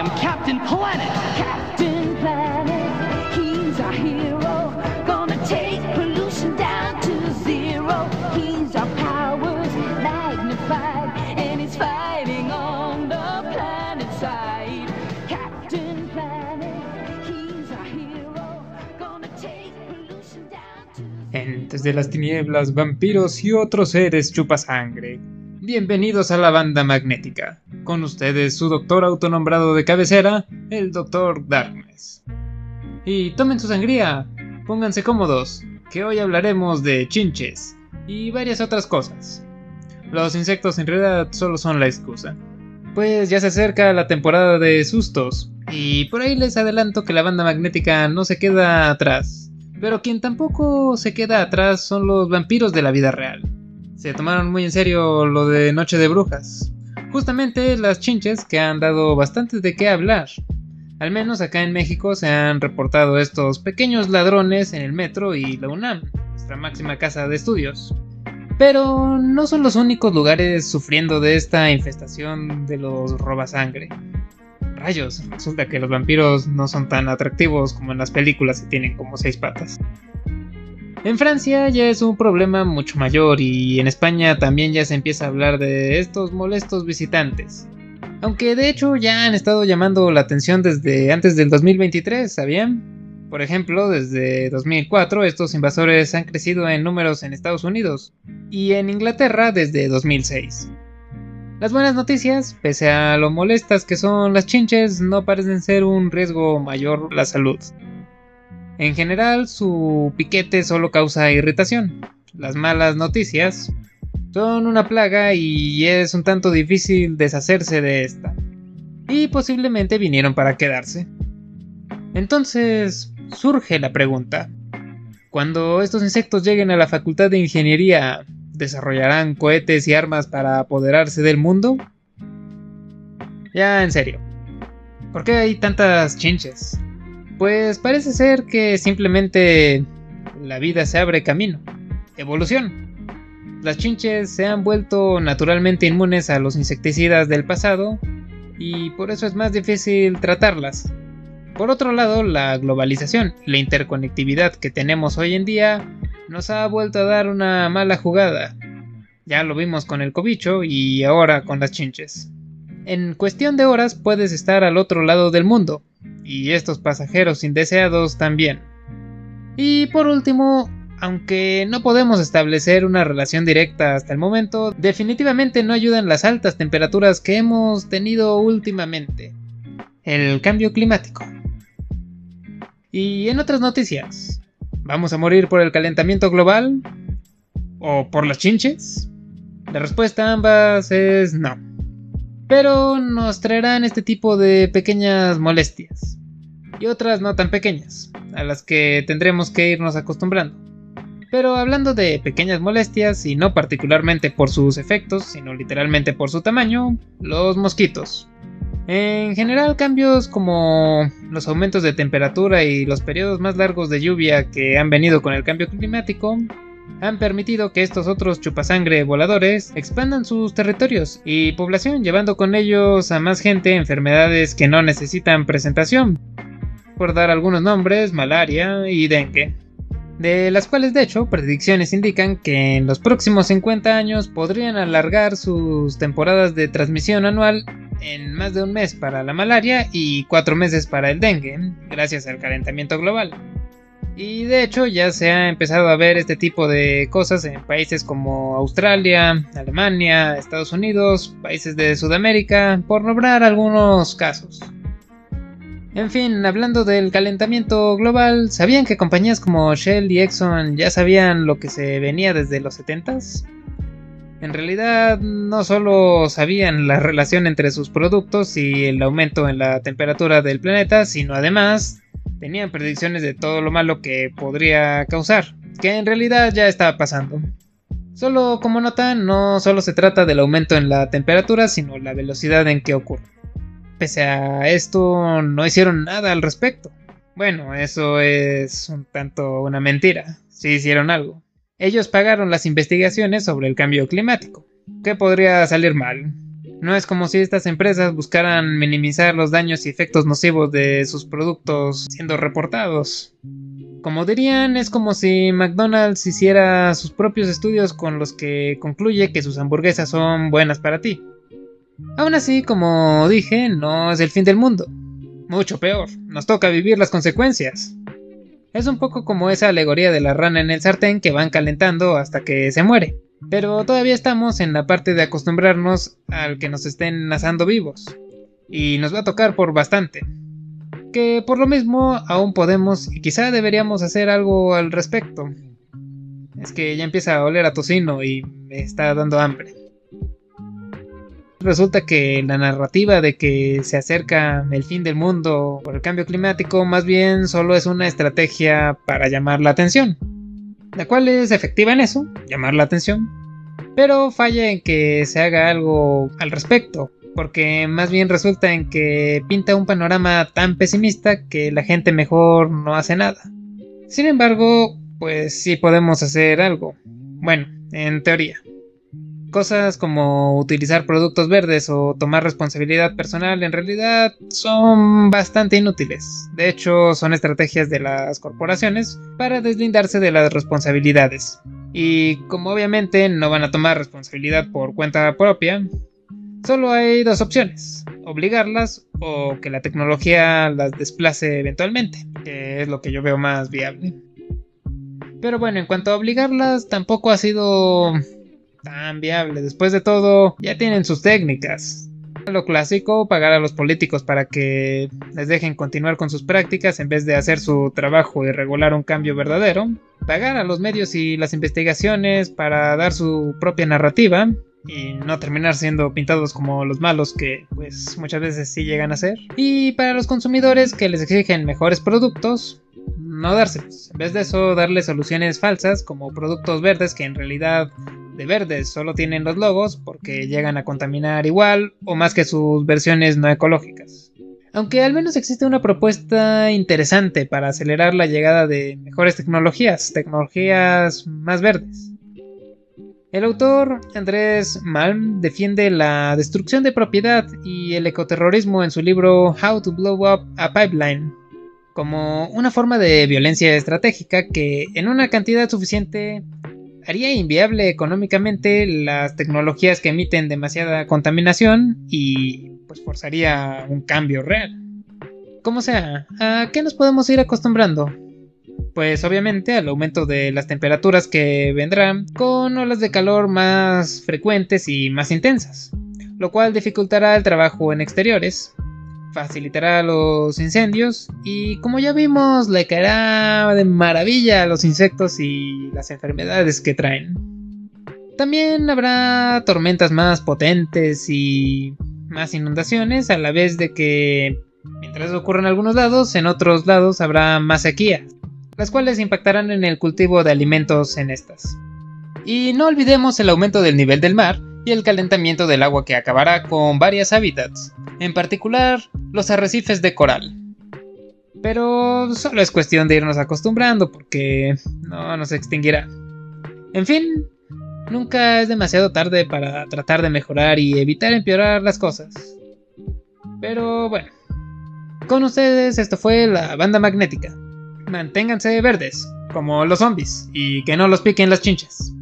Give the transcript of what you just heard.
am Captain Planet. Captain Planet, he's our hero. Gonna take pollution down to zero. He's our powers magnified, and he's fighting on the planet side. Captain Planet, he's our hero. Gonna take pollution down to Entes de las tinieblas, vampiros y otros seres chupasangre. Bienvenidos a la banda magnética. Con ustedes su doctor autonombrado de cabecera, el Doctor Darkness. Y tomen su sangría, pónganse cómodos, que hoy hablaremos de chinches y varias otras cosas. Los insectos en realidad solo son la excusa. Pues ya se acerca la temporada de sustos, y por ahí les adelanto que la banda magnética no se queda atrás. Pero quien tampoco se queda atrás son los vampiros de la vida real. Se tomaron muy en serio lo de Noche de Brujas. Justamente las chinches que han dado bastante de qué hablar. Al menos acá en México se han reportado estos pequeños ladrones en el metro y la UNAM, nuestra máxima casa de estudios. Pero no son los únicos lugares sufriendo de esta infestación de los robasangre. Rayos, resulta que los vampiros no son tan atractivos como en las películas que tienen como seis patas. En Francia ya es un problema mucho mayor y en España también ya se empieza a hablar de estos molestos visitantes. Aunque de hecho ya han estado llamando la atención desde antes del 2023, ¿sabían? Por ejemplo, desde 2004 estos invasores han crecido en números en Estados Unidos y en Inglaterra desde 2006. Las buenas noticias, pese a lo molestas que son las chinches, no parecen ser un riesgo mayor a la salud. En general, su piquete solo causa irritación. Las malas noticias son una plaga y es un tanto difícil deshacerse de esta. Y posiblemente vinieron para quedarse. Entonces, surge la pregunta. Cuando estos insectos lleguen a la Facultad de Ingeniería, ¿desarrollarán cohetes y armas para apoderarse del mundo? Ya en serio. ¿Por qué hay tantas chinches? Pues parece ser que simplemente la vida se abre camino. Evolución. Las chinches se han vuelto naturalmente inmunes a los insecticidas del pasado y por eso es más difícil tratarlas. Por otro lado, la globalización la interconectividad que tenemos hoy en día nos ha vuelto a dar una mala jugada. Ya lo vimos con el cobicho y ahora con las chinches. En cuestión de horas puedes estar al otro lado del mundo, y estos pasajeros indeseados también. Y por último, aunque no podemos establecer una relación directa hasta el momento, definitivamente no ayudan las altas temperaturas que hemos tenido últimamente. El cambio climático. Y en otras noticias, ¿vamos a morir por el calentamiento global? ¿O por las chinches? La respuesta a ambas es no. Pero nos traerán este tipo de pequeñas molestias. Y otras no tan pequeñas, a las que tendremos que irnos acostumbrando. Pero hablando de pequeñas molestias, y no particularmente por sus efectos, sino literalmente por su tamaño, los mosquitos. En general, cambios como los aumentos de temperatura y los periodos más largos de lluvia que han venido con el cambio climático han permitido que estos otros chupasangre voladores expandan sus territorios y población, llevando con ellos a más gente enfermedades que no necesitan presentación. Por dar algunos nombres, malaria y dengue. De las cuales de hecho predicciones indican que en los próximos 50 años podrían alargar sus temporadas de transmisión anual en más de un mes para la malaria y cuatro meses para el dengue, gracias al calentamiento global. Y de hecho ya se ha empezado a ver este tipo de cosas en países como Australia, Alemania, Estados Unidos, países de Sudamérica, por nombrar algunos casos. En fin, hablando del calentamiento global, ¿sabían que compañías como Shell y Exxon ya sabían lo que se venía desde los 70s? En realidad, no solo sabían la relación entre sus productos y el aumento en la temperatura del planeta, sino además tenían predicciones de todo lo malo que podría causar, que en realidad ya estaba pasando. Solo como nota, no solo se trata del aumento en la temperatura, sino la velocidad en que ocurre. Pese a esto, no hicieron nada al respecto. Bueno, eso es un tanto una mentira. Sí hicieron algo. Ellos pagaron las investigaciones sobre el cambio climático. ¿Qué podría salir mal? No es como si estas empresas buscaran minimizar los daños y efectos nocivos de sus productos siendo reportados. Como dirían, es como si McDonald's hiciera sus propios estudios con los que concluye que sus hamburguesas son buenas para ti. Aún así, como dije, no es el fin del mundo. Mucho peor, nos toca vivir las consecuencias. Es un poco como esa alegoría de la rana en el sartén que van calentando hasta que se muere. Pero todavía estamos en la parte de acostumbrarnos al que nos estén asando vivos. Y nos va a tocar por bastante. Que por lo mismo aún podemos y quizá deberíamos hacer algo al respecto. Es que ya empieza a oler a tocino y me está dando hambre. Resulta que la narrativa de que se acerca el fin del mundo por el cambio climático más bien solo es una estrategia para llamar la atención la cual es efectiva en eso, llamar la atención, pero falla en que se haga algo al respecto, porque más bien resulta en que pinta un panorama tan pesimista que la gente mejor no hace nada. Sin embargo, pues sí podemos hacer algo. Bueno, en teoría. Cosas como utilizar productos verdes o tomar responsabilidad personal en realidad son bastante inútiles. De hecho, son estrategias de las corporaciones para deslindarse de las responsabilidades. Y como obviamente no van a tomar responsabilidad por cuenta propia, solo hay dos opciones, obligarlas o que la tecnología las desplace eventualmente, que es lo que yo veo más viable. Pero bueno, en cuanto a obligarlas, tampoco ha sido tan viable. Después de todo, ya tienen sus técnicas. Lo clásico, pagar a los políticos para que les dejen continuar con sus prácticas en vez de hacer su trabajo y regular un cambio verdadero. Pagar a los medios y las investigaciones para dar su propia narrativa y no terminar siendo pintados como los malos que pues muchas veces sí llegan a ser. Y para los consumidores que les exigen mejores productos, no dárselos. En vez de eso, darles soluciones falsas como productos verdes que en realidad de verdes solo tienen los logos porque llegan a contaminar igual o más que sus versiones no ecológicas. Aunque al menos existe una propuesta interesante para acelerar la llegada de mejores tecnologías, tecnologías más verdes. El autor Andrés Malm defiende la destrucción de propiedad y el ecoterrorismo en su libro How to Blow Up a Pipeline como una forma de violencia estratégica que en una cantidad suficiente haría inviable económicamente las tecnologías que emiten demasiada contaminación y pues forzaría un cambio real. Como sea, ¿a qué nos podemos ir acostumbrando? Pues obviamente al aumento de las temperaturas que vendrán con olas de calor más frecuentes y más intensas, lo cual dificultará el trabajo en exteriores, facilitará los incendios y como ya vimos le caerá de maravilla a los insectos y las enfermedades que traen. También habrá tormentas más potentes y más inundaciones a la vez de que mientras ocurre en algunos lados, en otros lados habrá más sequía, las cuales impactarán en el cultivo de alimentos en estas. Y no olvidemos el aumento del nivel del mar, y el calentamiento del agua que acabará con varios hábitats, en particular los arrecifes de coral. Pero solo es cuestión de irnos acostumbrando porque no nos extinguirá. En fin, nunca es demasiado tarde para tratar de mejorar y evitar empeorar las cosas. Pero bueno, con ustedes esto fue la banda magnética. Manténganse verdes, como los zombies, y que no los piquen las chinchas.